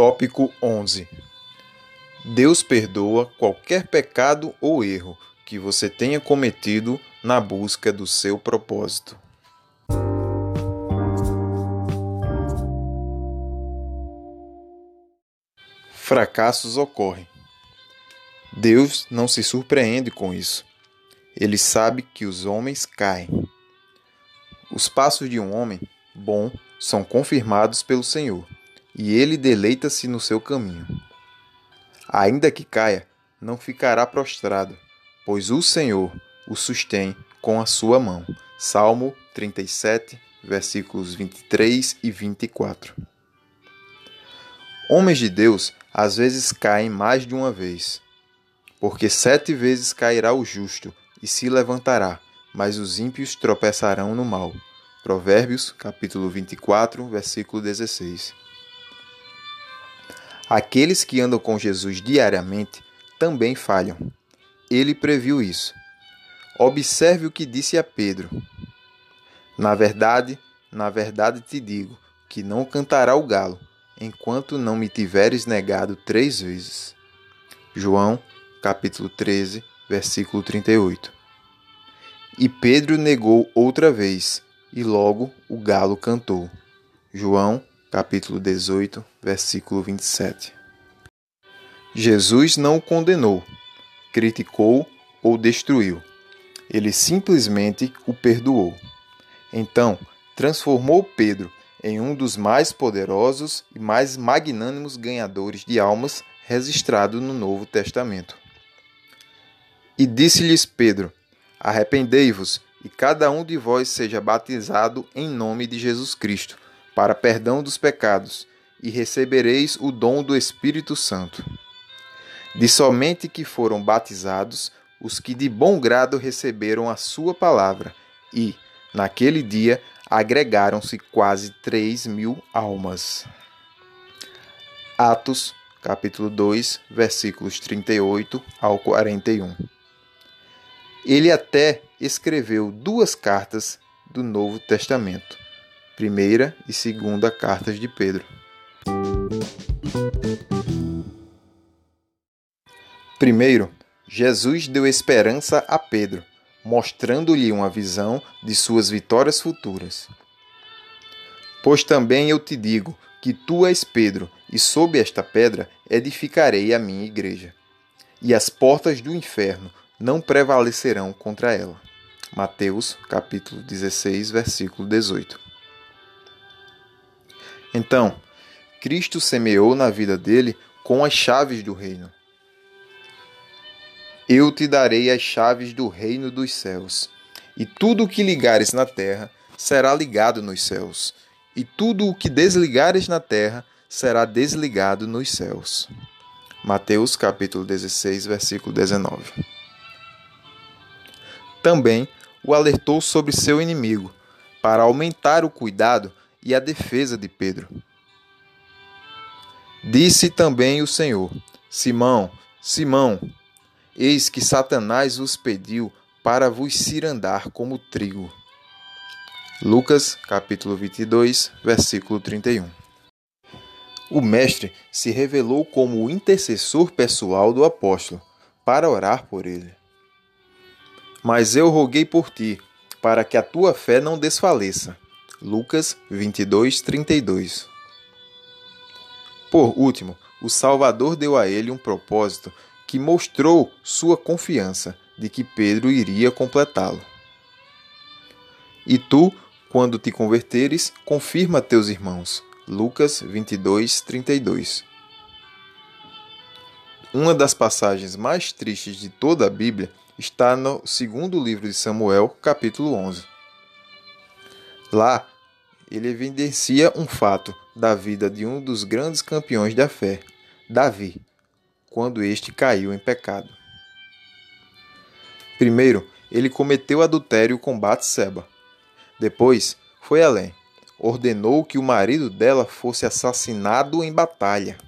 Tópico 11 Deus perdoa qualquer pecado ou erro que você tenha cometido na busca do seu propósito. Fracassos ocorrem. Deus não se surpreende com isso. Ele sabe que os homens caem. Os passos de um homem bom são confirmados pelo Senhor, e ele deleita-se no seu caminho. Ainda que caia, não ficará prostrado, pois o Senhor o sustém com a sua mão. Salmo 37, versículos 23 e 24. Homens de Deus às vezes caem mais de uma vez, porque sete vezes cairá o justo e se levantará, mas os ímpios tropeçarão no mal. Provérbios, capítulo 24, versículo 16. Aqueles que andam com Jesus diariamente também falham. Ele previu isso. Observe o que disse a Pedro. Na verdade, na verdade te digo que não cantará o galo, enquanto não me tiveres negado três vezes. João, capítulo 13, versículo 38. E Pedro negou outra vez, e logo o galo cantou. João, capítulo 18, versículo 27. Jesus não o condenou, criticou ou destruiu. Ele simplesmente o perdoou. Então, transformou Pedro em um dos mais poderosos e mais magnânimos ganhadores de almas registrado no Novo Testamento. E disse-lhes Pedro: Arrependei-vos, e cada um de vós seja batizado em nome de Jesus Cristo para perdão dos pecados, e recebereis o dom do Espírito Santo. De somente que foram batizados os que de bom grado receberam a sua palavra, e, naquele dia, agregaram-se quase três mil almas. Atos, capítulo 2, versículos 38 ao 41. Ele até escreveu duas cartas do Novo Testamento primeira e segunda cartas de Pedro. Primeiro, Jesus deu esperança a Pedro, mostrando-lhe uma visão de suas vitórias futuras. Pois também eu te digo que tu és Pedro, e sob esta pedra edificarei a minha igreja, e as portas do inferno não prevalecerão contra ela. Mateus, capítulo 16, versículo 18. Então, Cristo semeou na vida dele com as chaves do reino. Eu te darei as chaves do reino dos céus, e tudo o que ligares na terra será ligado nos céus, e tudo o que desligares na terra será desligado nos céus. Mateus capítulo 16, versículo 19. Também o alertou sobre seu inimigo, para aumentar o cuidado e a defesa de Pedro. Disse também o Senhor: Simão, Simão, eis que Satanás vos pediu para vos cirandar como trigo. Lucas, capítulo 22, versículo 31. O mestre se revelou como o intercessor pessoal do apóstolo para orar por ele. Mas eu roguei por ti, para que a tua fé não desfaleça. Lucas 22, 32. Por último, o Salvador deu a ele um propósito que mostrou sua confiança de que Pedro iria completá-lo. E tu, quando te converteres, confirma teus irmãos. Lucas 22, 32. Uma das passagens mais tristes de toda a Bíblia está no segundo livro de Samuel, capítulo 11. Lá, ele evidencia um fato da vida de um dos grandes campeões da fé, Davi, quando este caiu em pecado. Primeiro, ele cometeu adultério com Batseba. Depois, foi além. Ordenou que o marido dela fosse assassinado em batalha.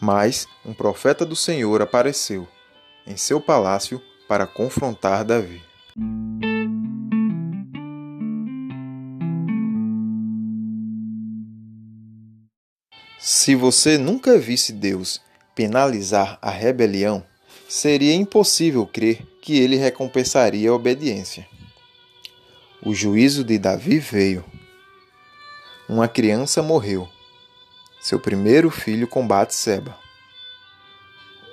Mas um profeta do Senhor apareceu em seu palácio para confrontar Davi. Se você nunca visse Deus penalizar a rebelião, seria impossível crer que ele recompensaria a obediência. O juízo de Davi veio. Uma criança morreu. Seu primeiro filho combate Seba.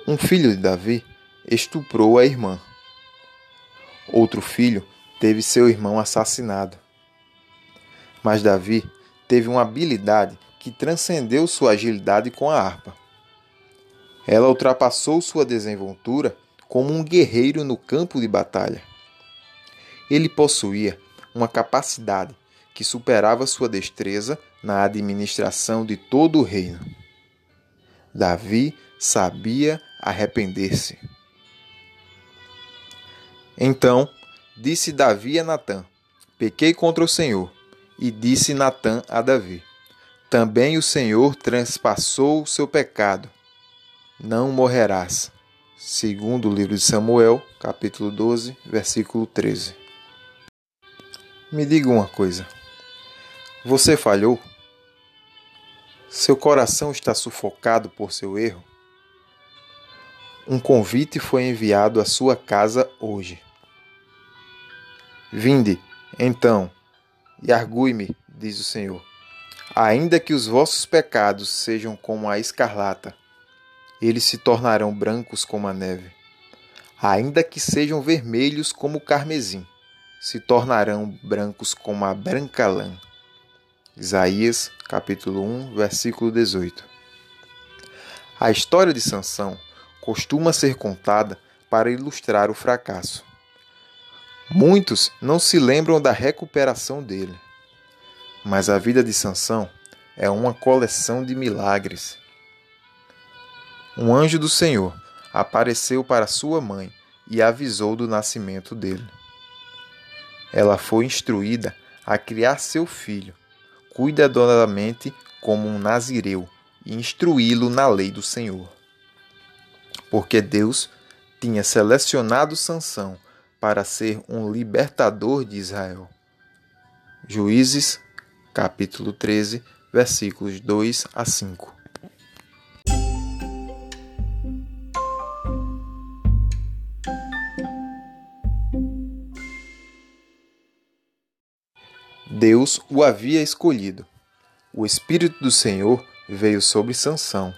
Um filho de Davi estuprou a irmã. Outro filho teve seu irmão assassinado. Mas Davi teve uma habilidade que transcendeu sua agilidade com a harpa. Ela ultrapassou sua desenvoltura como um guerreiro no campo de batalha. Ele possuía uma capacidade que superava sua destreza na administração de todo o reino. Davi sabia arrepender-se. Então disse Davi a Natã: Pequei contra o Senhor. E disse Natã a Davi: Também o Senhor transpassou o seu pecado. Não morrerás. Segundo o livro de Samuel, capítulo 12, versículo 13. Me diga uma coisa. Você falhou? Seu coração está sufocado por seu erro? Um convite foi enviado à sua casa hoje. Vinde, então, e argue-me, diz o Senhor. Ainda que os vossos pecados sejam como a escarlata, eles se tornarão brancos como a neve. Ainda que sejam vermelhos como o carmesim, se tornarão brancos como a branca lã. Isaías, capítulo 1, versículo 18. A história de Sansão costuma ser contada para ilustrar o fracasso. Muitos não se lembram da recuperação dele. Mas a vida de Sansão é uma coleção de milagres. Um anjo do Senhor apareceu para sua mãe e avisou do nascimento dele. Ela foi instruída a criar seu filho cuidadosamente como um nazireu e instruí-lo na lei do Senhor. Porque Deus tinha selecionado Sansão para ser um libertador de Israel. Juízes, capítulo 13, versículos 2 a 5. Deus o havia escolhido. O espírito do Senhor veio sobre Sansão,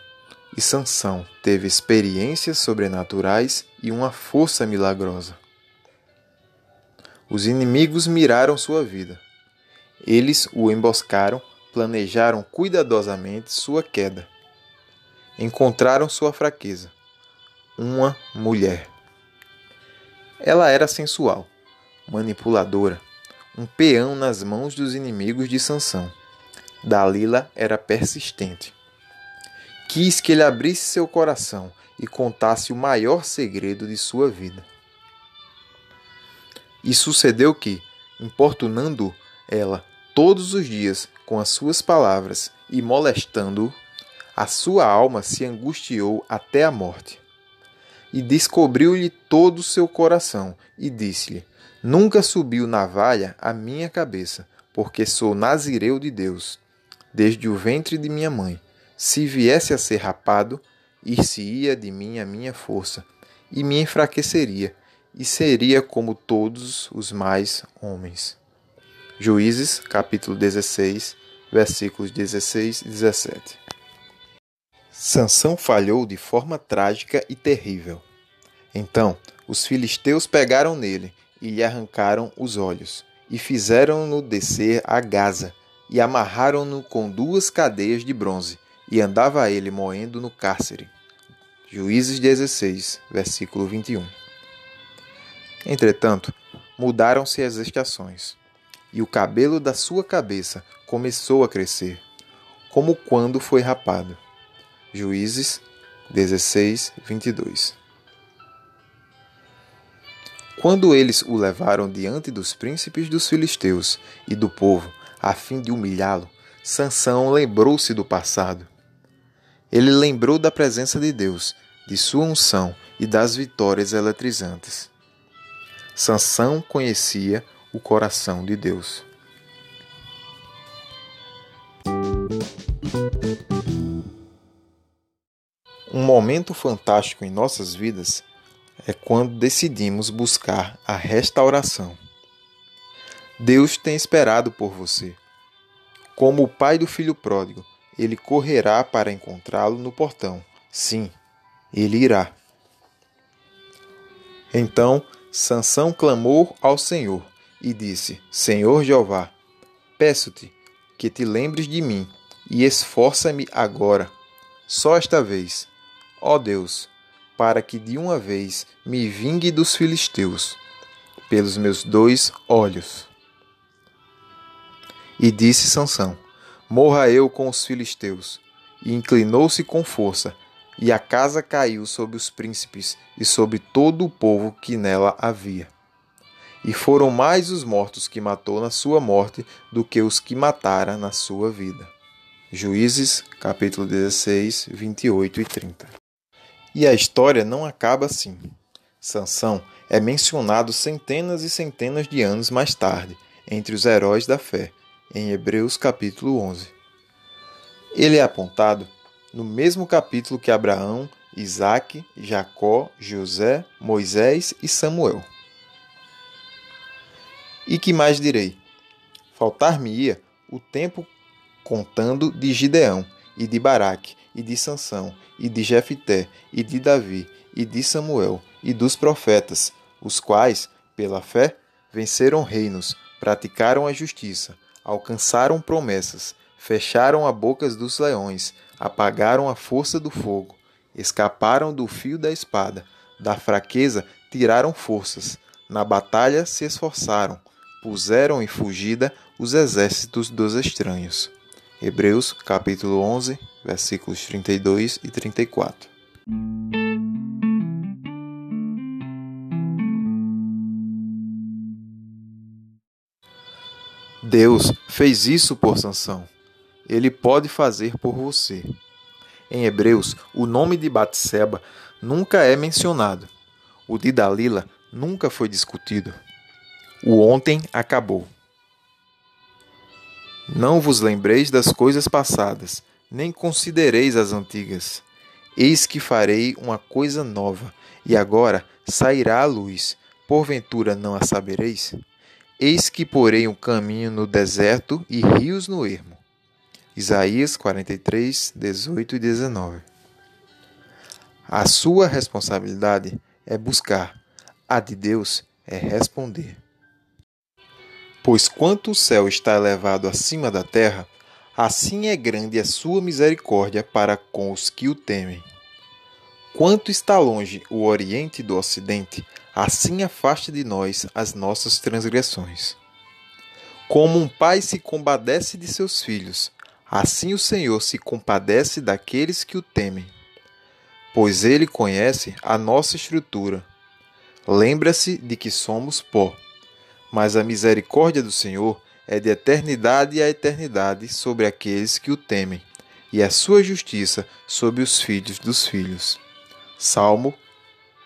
e Sansão teve experiências sobrenaturais e uma força milagrosa. Os inimigos miraram sua vida. Eles o emboscaram, planejaram cuidadosamente sua queda. Encontraram sua fraqueza. Uma mulher. Ela era sensual, manipuladora, um peão nas mãos dos inimigos de Sansão. Dalila era persistente. Quis que ele abrisse seu coração e contasse o maior segredo de sua vida. E sucedeu que, importunando ela todos os dias com as suas palavras e molestando-o, a sua alma se angustiou até a morte. E descobriu-lhe todo o seu coração e disse-lhe: Nunca subiu navalha à minha cabeça, porque sou nazireu de Deus, desde o ventre de minha mãe. Se viesse a ser rapado, ir-se-ia de mim a minha força, e me enfraqueceria, e seria como todos os mais homens. Juízes, capítulo 16, versículos 16 e 17. Sansão falhou de forma trágica e terrível. Então, os filisteus pegaram nele e lhe arrancaram os olhos, e fizeram-no descer a Gaza, e amarraram-no com duas cadeias de bronze, e andava ele moendo no cárcere. Juízes 16, versículo 21. Entretanto, mudaram-se as estações, e o cabelo da sua cabeça começou a crescer, como quando foi rapado. Juízes 16, 22. Quando eles o levaram diante dos príncipes dos filisteus e do povo, a fim de humilhá-lo, Sansão lembrou-se do passado. Ele lembrou da presença de Deus, de sua unção e das vitórias eletrizantes. Sansão conhecia o coração de Deus. Um momento fantástico em nossas vidas é quando decidimos buscar a restauração. Deus tem esperado por você. Como o pai do filho pródigo, ele correrá para encontrá-lo no portão. Sim, ele irá. Então Sansão clamou ao Senhor e disse: Senhor Jeová, peço-te que te lembres de mim e esforça-me agora, só esta vez, ó Deus, para que de uma vez me vingue dos filisteus, pelos meus dois olhos. E disse Sansão: Morra eu com os filisteus. E inclinou-se com força, e a casa caiu sobre os príncipes e sobre todo o povo que nela havia. E foram mais os mortos que matou na sua morte do que os que matara na sua vida. Juízes, capítulo 16, 28 e 30. E a história não acaba assim. Sansão é mencionado centenas e centenas de anos mais tarde, entre os heróis da fé, em Hebreus capítulo 11. Ele é apontado no mesmo capítulo que Abraão, Isaque, Jacó, José, Moisés e Samuel. E que mais direi? Faltar-me-ia o tempo contando de Gideão, e de Baraque, e de Sansão, e de Jefité, e de Davi, e de Samuel, e dos profetas, os quais, pela fé, venceram reinos, praticaram a justiça, alcançaram promessas, fecharam a bocas dos leões, apagaram a força do fogo, escaparam do fio da espada, da fraqueza tiraram forças, na batalha se esforçaram, puseram em fugida os exércitos dos estranhos. Hebreus capítulo 11, versículos 32 e 34. Deus fez isso por Sansão ele pode fazer por você. Em Hebreus, o nome de Batseba nunca é mencionado. O de Dalila nunca foi discutido. O ontem acabou. Não vos lembreis das coisas passadas, nem considereis as antigas. Eis que farei uma coisa nova, e agora sairá a luz. Porventura não a sabereis? Eis que porei um caminho no deserto e rios no ermo. Isaías 43, 18 e 19. A sua responsabilidade é buscar, a de Deus é responder. Pois quanto o céu está elevado acima da terra, assim é grande a sua misericórdia para com os que o temem. Quanto está longe o Oriente do Ocidente, assim afasta de nós as nossas transgressões. Como um pai se compadece de seus filhos, Assim o Senhor se compadece daqueles que o temem, pois ele conhece a nossa estrutura. Lembra-se de que somos pó, mas a misericórdia do Senhor é de eternidade a eternidade sobre aqueles que o temem, e a sua justiça sobre os filhos dos filhos. Salmo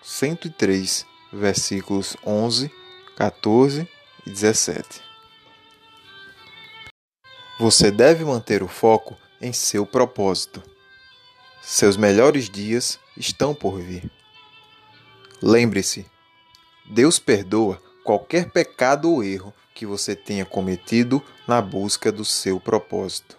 103, versículos 11, 14 e 17. Você deve manter o foco em seu propósito. Seus melhores dias estão por vir. Lembre-se, Deus perdoa qualquer pecado ou erro que você tenha cometido na busca do seu propósito.